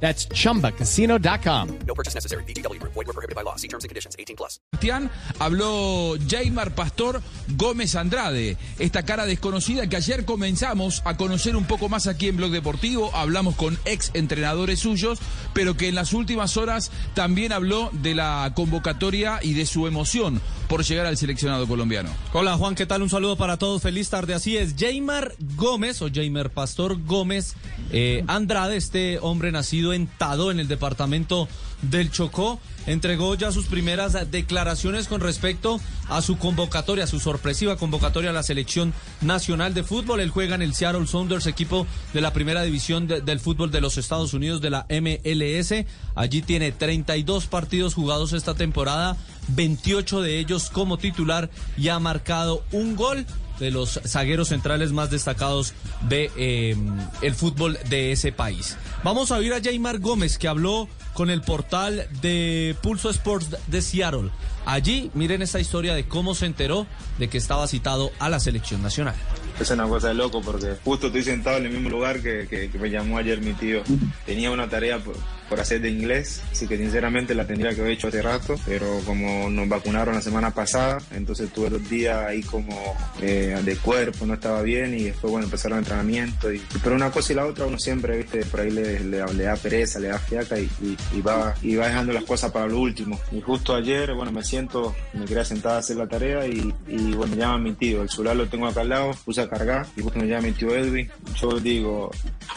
That's chumbacasino.com. No purchase necessary. BGW. Void were prohibited by law. See terms and conditions. 18 plus. Habló Jaymar Pastor Gómez Andrade, esta cara desconocida que ayer comenzamos a conocer un poco más aquí en Blog Deportivo, hablamos con ex entrenadores suyos, pero que en las últimas horas también habló de la convocatoria y de su emoción por llegar al seleccionado colombiano. Hola Juan, ¿qué tal? Un saludo para todos, feliz tarde. Así es, Jaymar Gómez o Jaymar Pastor Gómez eh, Andrade, este hombre nacido en Tado, en el departamento del Chocó, entregó ya sus primeras declaraciones con respecto a su convocatoria, su sorpresiva convocatoria a la selección nacional de fútbol. Él juega en el Seattle Sounders, equipo de la primera división de- del fútbol de los Estados Unidos, de la MLS. Allí tiene 32 partidos jugados esta temporada, 28 de ellos como titular y ha marcado un gol de los zagueros centrales más destacados de eh, el fútbol de ese país. Vamos a oír a Jaymar Gómez que habló con el portal de Pulso Sports de Seattle. Allí miren esta historia de cómo se enteró de que estaba citado a la selección nacional. Es una cosa de loco porque justo estoy sentado en el mismo lugar que- que me llamó ayer mi tío. Tenía una tarea por, por hacer de inglés, así que sinceramente la tendría que haber hecho hace rato, pero como nos vacunaron la semana pasada, entonces tuve dos días ahí como eh, de cuerpo, no estaba bien y después bueno empezaron el entrenamiento. Y, pero una cosa y la otra uno siempre, viste, por ahí le, le- da pereza, le da fiaca y va, y va dejando las cosas para lo último. Y justo ayer, bueno, me siento, me quería sentar a hacer la tarea y, y bueno, me llama mi tío, el celular lo tengo acá al lado, puse a cargar y justo me llama mi tío Edwin. Yo digo,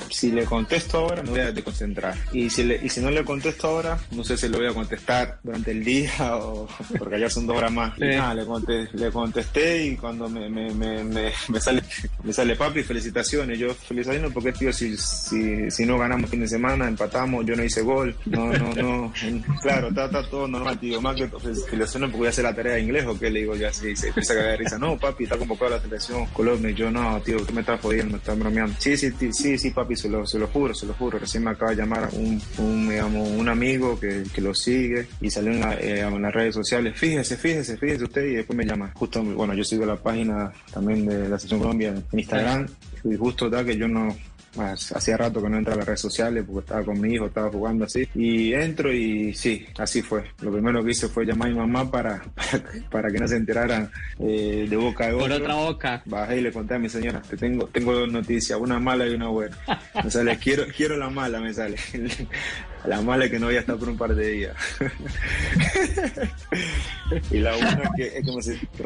si le contesto ahora, me voy a desconcentrar. Y si, le, y si no le contesto ahora, no sé si le voy a contestar durante el día o porque allá son dos horas más. Y nada, le, conte- le contesté y cuando me, me, me, me, sale me sale papi, felicitaciones. Yo felicitaciones porque tío, si, si, si no ganamos fin de semana, empatamos, yo no hice gol. No, no, no. Claro, está, está todo normal, tío. Más que felicitaciones porque voy a hacer la tarea de inglés o qué le digo ya así, se empieza a cagar de risa. No, papi, está convocado a la selección Colombia. Y yo no, tío, tú me estás jodiendo, me estás bromeando. Sí, sí, sí, sí, sí, papi, se lo, se lo juro, se lo juro. Recién me acaba de llamar un, un, digamos, un amigo que, lo sigue y salió en, la- eh, en las redes sociales. Fíjese, fíjese, fíjese usted y después me llama. Justo, bueno, yo sigo la página también de la selección Colombia en Instagram y justo da que yo no, hacía rato que no entraba a las redes sociales porque estaba con mi hijo, estaba jugando así. Y entro y sí, así fue. Lo primero que hice fue llamar a mi mamá para, para, para que no se enteraran eh, de boca de Por otro. otra boca. Bajé y le conté a mi señora, te tengo, tengo dos noticias, una mala y una buena. Me sale, quiero, quiero la mala, me sale. La mala es que no voy a estar por un par de días. y la buena es que, es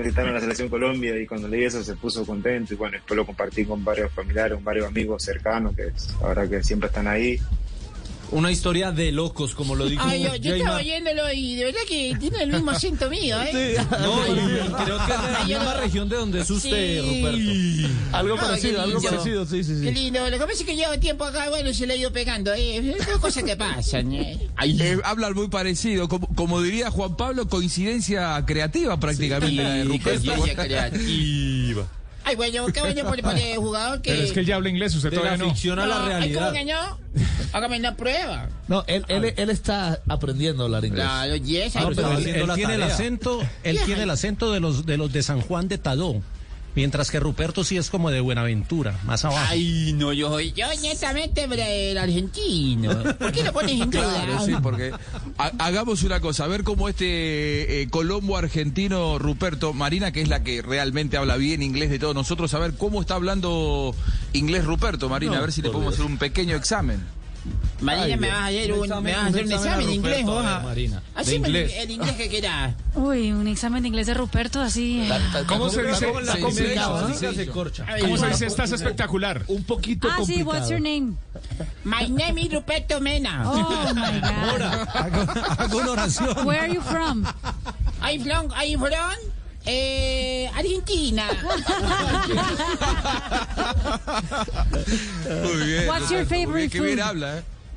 citaron a la selección Colombia y cuando leí eso se puso contento y bueno, después lo compartí con varios familiares, con varios amigos cercanos que ahora que siempre están ahí. Una historia de locos, como lo dijo Ay, yo, yo estaba oyéndolo y de verdad que tiene el mismo acento mío, ¿eh? No, y creo que es de la Ay, yo misma no- región de donde es usted, Sí. Ruperto. Algo Ay, qué parecido, algo parecido, sí, sí, Qué sí. lindo. Lo que pasa es que llevo tiempo acá, bueno, se le ha ido pegando. ¿eh? Son cosas que pasan, ¿eh? Eh, hablan muy parecido, como, como diría Juan Pablo, coincidencia creativa prácticamente la de Ruperto. Coincidencia creativa. Ay, bueno, qué bueno por, el jugador que... Pero es que él ya habla inglés, usted De la todavía no. ficción a la No, ay, ¿cómo realidad. No? Hágame una prueba. No, él, él, él está aprendiendo a hablar inglés. Claro, yes, ay, pero él- la tiene el acento, él tiene el acento de los de los de San Juan de Tadó, mientras que Ruperto sí es como de Buenaventura, más abajo. Ay, no, yo soy yo netamente el argentino. ¿Por qué lo pones en duda? Claro, sí, porque ha- hagamos una cosa, a ver cómo este eh, colombo argentino Ruperto, Marina, que es la que realmente habla bien inglés de todos nosotros, a ver cómo está hablando inglés Ruperto, Marina, a ver si le podemos hacer un pequeño examen. Marina, me vas a hacer un, me vas a hacer un examen de inglés, ah. Marina. De Haceme el, inglés. el inglés que quieras. Uy, un examen de inglés de Ruperto así. eh. ¿Cómo se dice? Con la ¿Cómo se dice? Estás espectacular. Un poquito Ah, sí, complicado. what's your name? My name is Ruperto Mena. Oh my God. Hago, hago una oración. Where are you from? I'm from, I'm from eh, Argentina. Muy bien. What's your bien, favorite Qué bien food? habla, ¿eh?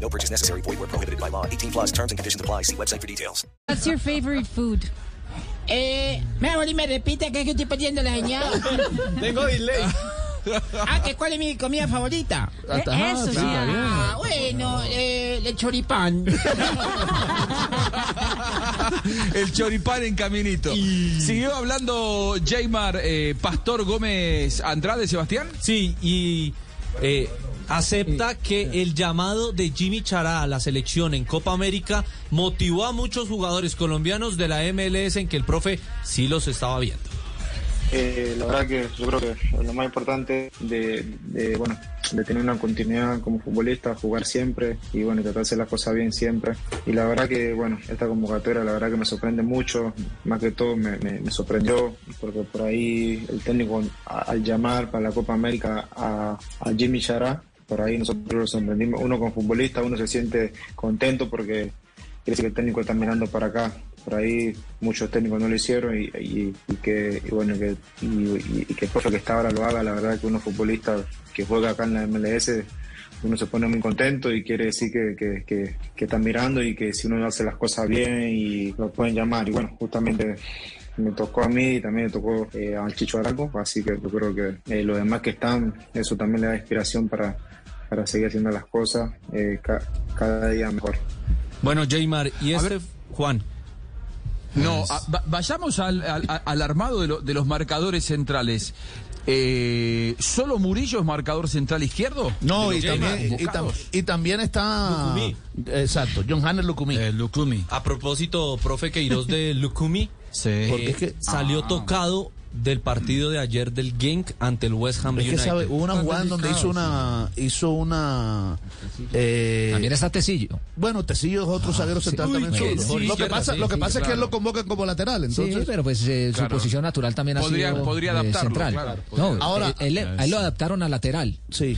No purchase necessary. Void where prohibited by law. 18 plus terms and conditions apply. See website for details. What's your favorite food? Eh, me amor, y me repite que es que estoy perdiendo la señal. Tengo delay. Ah, que cuál es mi comida favorita. Eh, Eso sí. Ah, bueno, eh, el choripán. El choripán en caminito. Siguió hablando Jaymar eh, Pastor Gómez Andrade, Sebastián. Sí, y eh, acepta que el llamado de Jimmy Chará a la selección en Copa América motivó a muchos jugadores colombianos de la MLS en que el profe sí los estaba viendo. Eh, la verdad que yo creo que lo más importante de, de, bueno de tener una continuidad como futbolista, jugar siempre y bueno tratar de hacer las cosas bien siempre. Y la verdad que bueno esta convocatoria la verdad que me sorprende mucho, más que todo me, me, me sorprendió porque por ahí el técnico a- al llamar para la Copa América a, a Jimmy Chará, por ahí nosotros lo sorprendimos, uno como futbolista uno se siente contento porque quiere decir que el técnico está mirando para acá. Por ahí muchos técnicos no lo hicieron y, que y bueno que que el profe que está ahora lo haga. La verdad que uno futbolista que juega acá en la MLS uno se pone muy contento y quiere decir que, que, que, que están mirando y que si uno hace las cosas bien y lo pueden llamar. Y bueno, justamente me tocó a mí y también me tocó eh, al Chicho Arango, así que yo creo que eh, los demás que están, eso también le da inspiración para, para seguir haciendo las cosas eh, ca- cada día mejor. Bueno, Jaymar, y este, Juan. No, a- va- vayamos al, al- al armado de, lo- de los marcadores centrales. Eh, ¿Solo Murillo es marcador central izquierdo? No, y también, y, tam- convocados. y también está. Lucumí. Exacto, John Hanner Lucumí. Lucumi. A propósito, profe Queiroz de Lukumi, Sí. eh, Porque es que- salió Ah. tocado del partido de ayer del Genk ante el West Ham Es que United. sabe, hubo una jugada en donde hizo una. Hizo una. eh, También está Tecillo. bueno, Tecillo es otro zaguero central Uy, también sí, zurdo. sí, lo que pasa, sí, lo que sí, pasa es que él lo convocan como lateral, entonces. sí, pero pues eh, Claro. su posición natural también Podría- ha sido podría eh, adaptarlo, central. claro, no, Ahora- eh, él- lo adaptaron a lateral. Sí.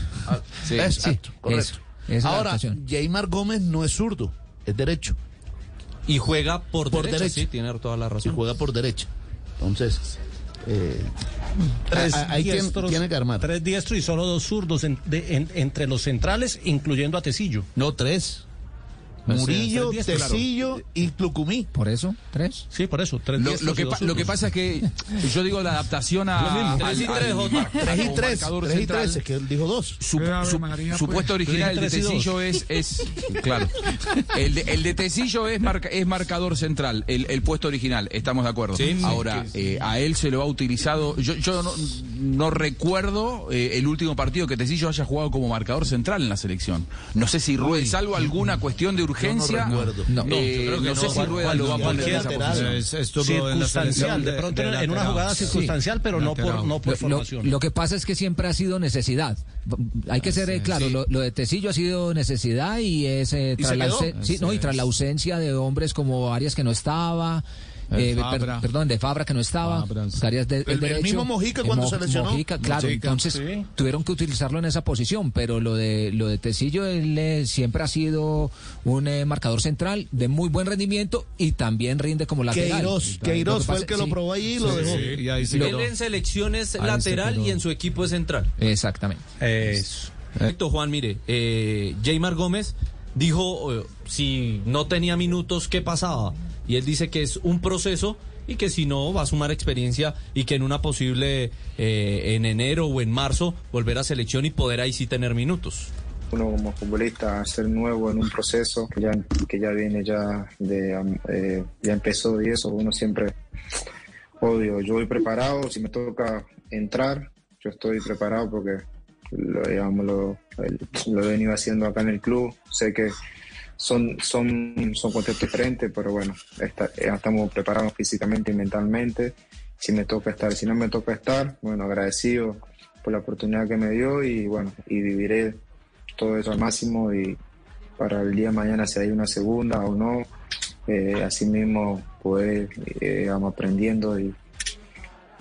Sí. Exacto, Sí, correcto. eso, Ahora. Jaymar Gómez no es zurdo, es derecho. Y juega por, Por derecha, derecha. sí, tiene toda la razón. juega por derecha. Entonces. Eh, Tres a- a- ahí tiene, diestros, tiene que armar. tres diestros y solo dos zurdos en- de- en- entre los centrales, incluyendo a Tecillo. No, tres. Pues, Murillo, tres diestros, Tecillo y Lucumí. Por eso, tres. Sí, por eso, tres Lo, que pa- lo que pasa es que yo digo la adaptación a Tres y tres, Jota. Tres y tres. Tres y tres, es que él dijo dos. Su, su- su puesto original, el de. Tecillo es, es claro. El de, el de Tecillo es, marca- es marcador central, el, el puesto original, estamos de acuerdo. Sí, sí. Ahora, eh, a él se lo ha utilizado, yo, yo no, no recuerdo eh, el último partido que Tecillo haya jugado como marcador central en la selección. No sé si Rueda, salvo alguna cuestión de urgencia. No. eh, yo creo que no sé no. si Rueda lo va a poner en esa posición. circunstancial, de pronto en- en una jugada circunstancial, pero no por, no por Lo, formación. lo que pasa es que siempre ha sido necesidad. Hay que ser eh, claro, lo, lo de Tecillo ha sido necesidad y es eh, ¿Y tras, la, sí, no, y tras la ausencia de hombres como Arias que no estaba. Eh, per- perdón, de Fabra que no estaba. Arias de, El- el derecho, mismo Mojica eh, cuando se lesionó. Mojica, claro, Mojica, entonces sí. tuvieron que utilizarlo en esa posición, pero lo de lo de Tecillo él, eh, siempre ha sido un eh, marcador central de muy buen rendimiento y también rinde como lateral. Queiroz, Queiroz que fue el que lo probó ahí y lo dejó. Él en selección es lateral y en su equipo es central. Exactamente. Eso. Perfecto, Juan, mire, eh, Jaymar Gómez dijo eh, si no tenía minutos, ¿qué pasaba? Y él dice que es un proceso y que si no va a sumar experiencia y que en una posible eh, en enero o en marzo volver a selección y poder ahí sí tener minutos. uno como futbolista ser nuevo en un proceso que ya, viene ya de eh, ya empezó y eso uno siempre obvio yo voy preparado si me toca entrar yo estoy preparado porque lo, digamos, lo, lo he venido haciendo acá en el club sé que son son son contextos diferentes pero bueno eh, estamos preparados físicamente y mentalmente si me toca estar si no me toca estar bueno agradecido por la oportunidad que me dio y bueno y viviré todo eso al máximo y, para el día de mañana si hay una segunda o no. Eh, así mismo poder, eh, digamos, aprendiendo y,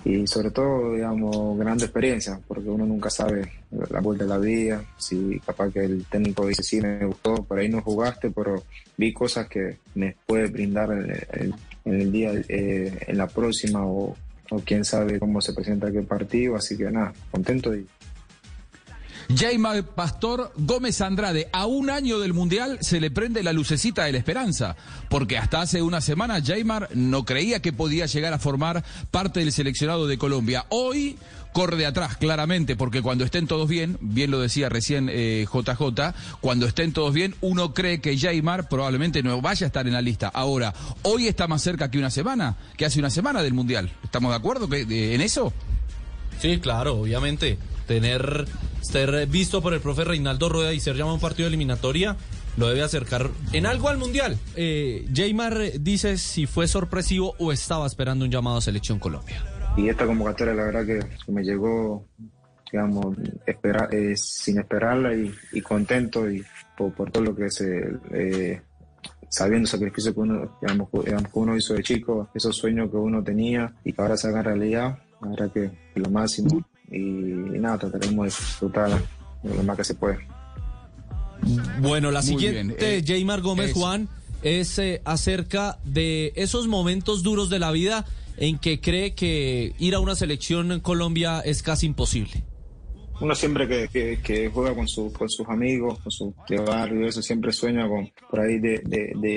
y sobre todo, digamos, grande experiencia, porque uno nunca sabe la vuelta de la vida, si capaz que el técnico dice, sí, me gustó, por ahí no jugaste, pero vi cosas que me puede brindar en el, día, eh, en la próxima o, o quién sabe cómo se presenta aquel partido, así que nada, contento y Jaymar Pastor Gómez Andrade, a un año del Mundial se le prende la lucecita de la esperanza, porque hasta hace una semana Jaymar no creía que podía llegar a formar parte del seleccionado de Colombia. Hoy corre de atrás, claramente, porque cuando estén todos bien, bien lo decía recién eh, JJ, cuando estén todos bien, uno cree que Jaymar probablemente no vaya a estar en la lista. Ahora, hoy está más cerca que una semana, que hace una semana del Mundial. ¿Estamos de acuerdo que, eh, en eso? Sí, claro, obviamente. Tener, ser visto por el profe Reinaldo Rueda y ser llamado a un partido de eliminatoria lo debe acercar en algo al Mundial. Eh, Jaymar dice si fue sorpresivo o estaba esperando un llamado a Selección Colombia. Y esta convocatoria, la verdad que me llegó, digamos, eh, sin esperarla y, contento y por, todo lo que se. Eh, sabiendo el sacrificio que uno, digamos, que uno hizo de chico, esos sueños que uno tenía y que ahora se hagan realidad, la que lo máximo. Y, y nada, trataremos de disfrutar lo más que se puede. Bueno, la Muy siguiente, eh, Jaymar Gómez es- Juan, es eh, acerca de esos momentos duros de la vida en que cree que ir a una selección en Colombia es casi imposible. Uno siempre que, que, que juega con, su, con sus amigos, con su barrio, eso siempre sueña con por ahí de,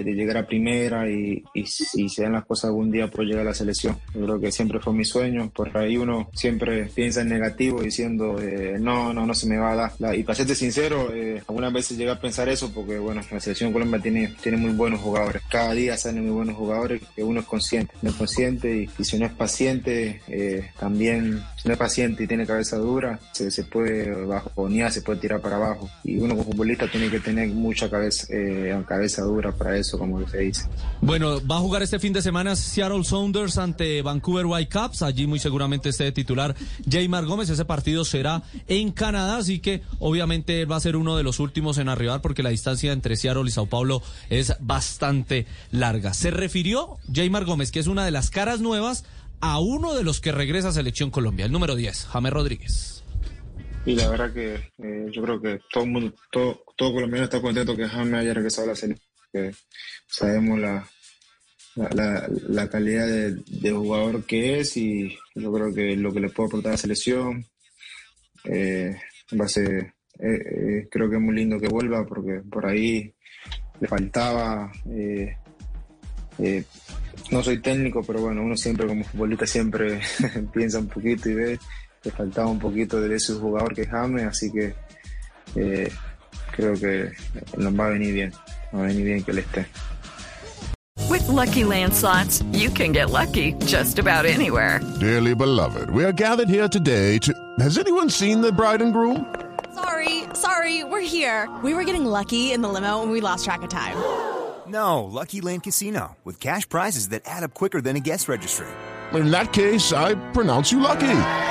llegar a primera y, y si se dan las cosas algún día por llegar a la selección. Yo creo que siempre fue mi sueño. Por ahí uno siempre piensa en negativo diciendo eh, no, no, no se me va a dar. La- y para serte sincero, eh, algunas veces llega a pensar eso porque bueno, la selección Colombia tiene, tiene muy buenos jugadores. Cada día salen muy buenos jugadores que uno es consciente. No es consciente y, si no es paciente, eh, también si no es paciente y tiene cabeza dura, se, se puede bajonear, se puede tirar para abajo. Y uno como futbolista tiene que tener mucha cabeza, eh, cabeza dura para eso, como se dice. Bueno, va a jugar este fin de semana Seattle Sounders ante Vancouver Whitecaps. Allí muy seguramente esté de titular Jaymar Gómez. Ese partido será en Canadá, así que obviamente él va a ser uno de los últimos en arribar porque la distancia entre Seattle y Sao Paulo es bastante larga. Se refirió Jaymar Gómez, que es una de las caras nuevas, a uno de los que regresa a Selección Colombia, el número 10, James Rodríguez. Y la verdad que eh, yo creo que todo mundo, todo, todo colombiano está contento que James haya regresado a la selección. que sabemos la, la, la- calidad de, jugador que es y yo creo que lo que le puede aportar a la selección eh, va a ser, eh, creo que es muy lindo que vuelva porque por ahí le faltaba, no soy técnico, pero bueno, uno siempre como futbolista siempre piensa un poquito y ve, le faltaba un poquito de ese jugador que James, así que eh, creo que nos va a venir bien, va a venir bien que él esté. With Lucky Land slots, you can get lucky just about anywhere. Dearly beloved, we are gathered here today to. Has anyone seen the bride and groom? Sorry, sorry, we're here. We were getting lucky in the limo and we lost track of time. No, Lucky Land Casino, with cash prizes that add up quicker than a guest registry. In that case, I pronounce you lucky.